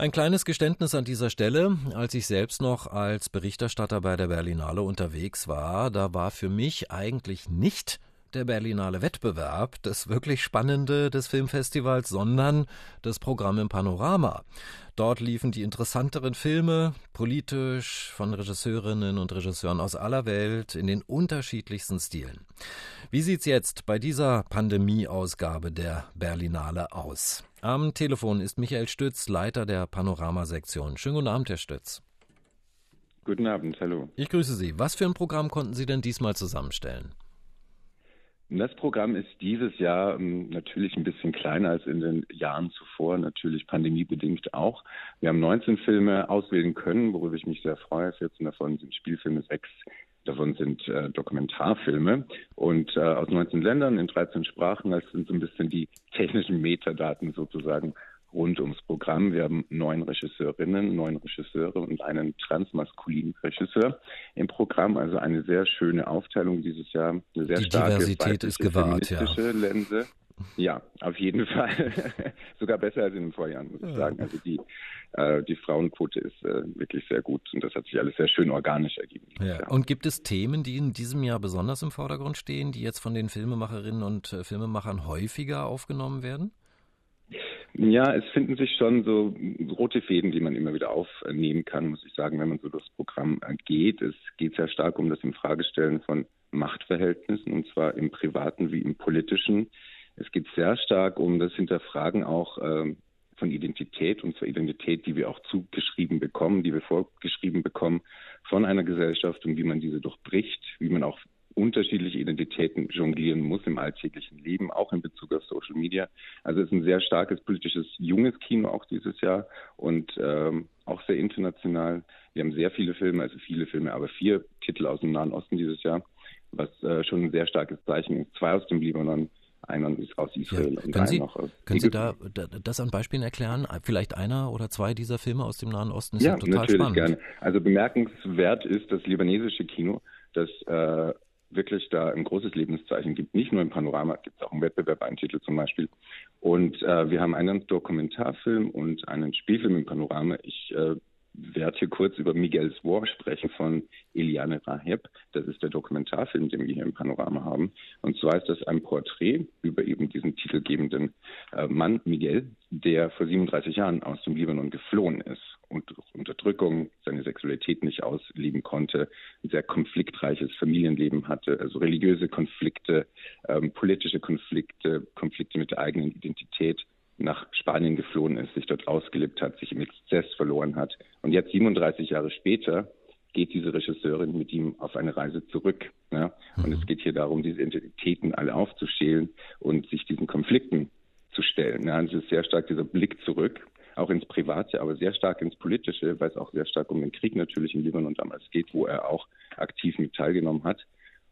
Ein kleines Geständnis an dieser Stelle. Als ich selbst noch als Berichterstatter bei der Berlinale unterwegs war, da war für mich eigentlich nicht der Berlinale Wettbewerb das wirklich Spannende des Filmfestivals, sondern das Programm im Panorama. Dort liefen die interessanteren Filme, politisch, von Regisseurinnen und Regisseuren aus aller Welt, in den unterschiedlichsten Stilen. Wie sieht's jetzt bei dieser Pandemie-Ausgabe der Berlinale aus? Am Telefon ist Michael Stütz, Leiter der Panorama-Sektion. Schönen guten Abend, Herr Stütz. Guten Abend, hallo. Ich grüße Sie. Was für ein Programm konnten Sie denn diesmal zusammenstellen? Das Programm ist dieses Jahr ähm, natürlich ein bisschen kleiner als in den Jahren zuvor, natürlich pandemiebedingt auch. Wir haben 19 Filme auswählen können, worüber ich mich sehr freue. 14 davon sind Spielfilme, sechs davon sind äh, Dokumentarfilme und äh, aus 19 Ländern in 13 Sprachen. Das sind so ein bisschen die technischen Metadaten sozusagen rund ums Programm. Wir haben neun Regisseurinnen, neun Regisseure und einen transmaskulinen Regisseur im Programm. Also eine sehr schöne Aufteilung dieses Jahr. Eine sehr Die starke Diversität ist gewahrt, ja. Linse. Ja, auf jeden Fall. Sogar besser als in den Vorjahren, muss ich sagen. Also die, äh, die Frauenquote ist äh, wirklich sehr gut und das hat sich alles sehr schön organisch ergeben. Ja. Und gibt es Themen, die in diesem Jahr besonders im Vordergrund stehen, die jetzt von den Filmemacherinnen und äh, Filmemachern häufiger aufgenommen werden? Ja, es finden sich schon so rote Fäden, die man immer wieder aufnehmen kann, muss ich sagen, wenn man so durchs Programm geht. Es geht sehr stark um das Infragestellen von Machtverhältnissen, und zwar im privaten wie im politischen. Es geht sehr stark um das Hinterfragen auch äh, von Identität und zur Identität, die wir auch zugeschrieben bekommen, die wir vorgeschrieben bekommen von einer Gesellschaft und wie man diese durchbricht, wie man auch unterschiedliche Identitäten jonglieren muss im alltäglichen Leben, auch in Bezug auf Social Media. Also es ist ein sehr starkes politisches junges Kino auch dieses Jahr und ähm, auch sehr international. Wir haben sehr viele Filme, also viele Filme, aber vier Titel aus dem Nahen Osten dieses Jahr, was äh, schon ein sehr starkes Zeichen ist. Zwei aus dem Libanon, einer ist aus Israel ja. und können Sie, noch aus Können Sie da das an Beispielen erklären? Vielleicht einer oder zwei dieser Filme aus dem Nahen Osten? Ist ja, ja total natürlich spannend. gerne. Also bemerkenswert ist das libanesische Kino, das äh, wirklich da ein großes Lebenszeichen gibt. Nicht nur im Panorama, gibt es auch im Wettbewerb einen Titel zum Beispiel. Und äh, wir haben einen Dokumentarfilm und einen Spielfilm im Panorama. Ich äh, werde hier kurz über Miguel's War sprechen von Eliane Raheb. Das ist der Dokumentarfilm, den wir hier im Panorama haben. Und zwar ist das ein Porträt über eben diesen titelgebenden äh, Mann Miguel, der vor 37 Jahren aus dem Libanon geflohen ist und Unterdrückung seine Sexualität nicht ausleben konnte, ein sehr konfliktreiches Familienleben hatte, also religiöse Konflikte, ähm, politische Konflikte, Konflikte mit der eigenen Identität nach Spanien geflohen ist, sich dort ausgelebt hat, sich im Exzess verloren hat. Und jetzt 37 Jahre später geht diese Regisseurin mit ihm auf eine Reise zurück. Ja? Und mhm. es geht hier darum, diese Identitäten alle aufzuschälen und sich diesen Konflikten zu stellen. Ja? Und es ist sehr stark dieser Blick zurück, auch ins Private, aber sehr stark ins Politische, weil es auch sehr stark um den Krieg natürlich in Libanon damals geht, wo er auch aktiv mit teilgenommen hat.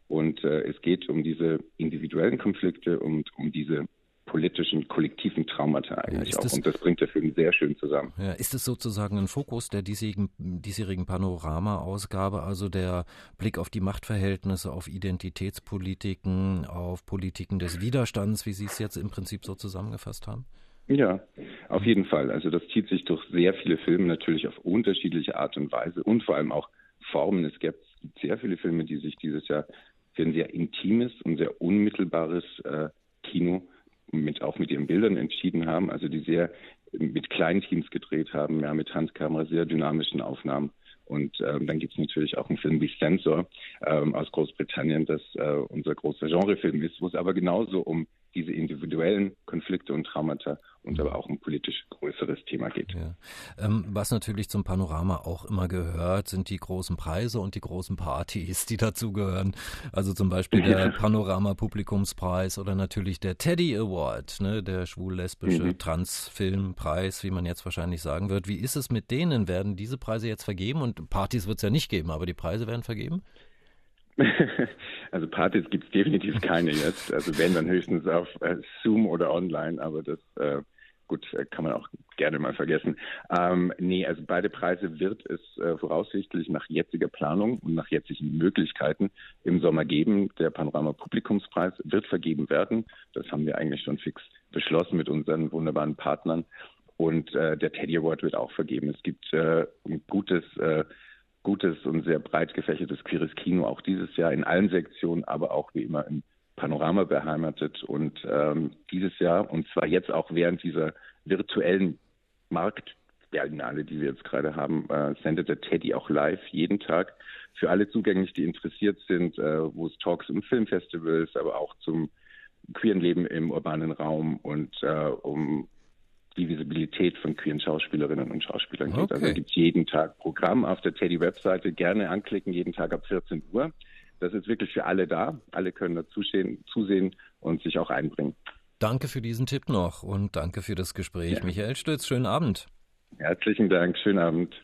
Und äh, es geht um diese individuellen Konflikte und um diese politischen, kollektiven Traumata eigentlich ja, auch. Das, und das bringt der Film sehr schön zusammen. Ja, ist es sozusagen ein Fokus der diesjährigen, diesjährigen Panorama-Ausgabe, also der Blick auf die Machtverhältnisse, auf Identitätspolitiken, auf Politiken des Widerstands, wie Sie es jetzt im Prinzip so zusammengefasst haben? Ja, auf jeden Fall. Also das zieht sich durch sehr viele Filme natürlich auf unterschiedliche Art und Weise und vor allem auch Formen. Es gibt sehr viele Filme, die sich dieses Jahr für ein sehr intimes und sehr unmittelbares äh, Kino mit auch mit ihren Bildern entschieden haben, also die sehr mit kleinen Teams gedreht haben, ja, mit Handkamera, sehr dynamischen Aufnahmen. Und ähm, dann gibt es natürlich auch einen Film wie Sensor ähm, aus Großbritannien, das äh, unser großer Genrefilm ist, wo es aber genauso um diese individuellen Konflikte und Traumata und aber auch ein politisch größeres Thema geht. Ja. Ähm, was natürlich zum Panorama auch immer gehört, sind die großen Preise und die großen Partys, die dazugehören. Also zum Beispiel der Panorama Publikumspreis oder natürlich der Teddy Award, ne, der schwul-lesbische mhm. Transfilmpreis, wie man jetzt wahrscheinlich sagen wird. Wie ist es mit denen? Werden diese Preise jetzt vergeben? Und Partys wird es ja nicht geben, aber die Preise werden vergeben? Also Partys gibt es definitiv keine jetzt. Also wenn dann höchstens auf äh, Zoom oder online, aber das äh, gut, äh, kann man auch gerne mal vergessen. Ähm, nee, also beide Preise wird es äh, voraussichtlich nach jetziger Planung und nach jetzigen Möglichkeiten im Sommer geben. Der Panorama Publikumspreis wird vergeben werden. Das haben wir eigentlich schon fix beschlossen mit unseren wunderbaren Partnern. und äh, der Teddy Award wird auch vergeben. Es gibt äh, ein gutes, äh, gutes und sehr breit gefächertes queeres Kino auch dieses Jahr in allen Sektionen, aber auch wie immer im Panorama beheimatet. Und ähm, dieses Jahr, und zwar jetzt auch während dieser virtuellen Marktberlinale, die wir jetzt gerade haben, äh, sendet der Teddy auch live jeden Tag für alle zugänglich, die interessiert sind, äh, wo es Talks um Filmfestivals, aber auch zum queeren Leben im urbanen Raum und äh, um die Visibilität von queeren Schauspielerinnen und Schauspielern geht. Also okay. Also gibt jeden Tag Programm auf der Teddy-Webseite. Gerne anklicken, jeden Tag ab 14 Uhr. Das ist wirklich für alle da. Alle können da zusehen, zusehen und sich auch einbringen. Danke für diesen Tipp noch und danke für das Gespräch. Ja. Michael Stütz, schönen Abend. Herzlichen Dank, schönen Abend.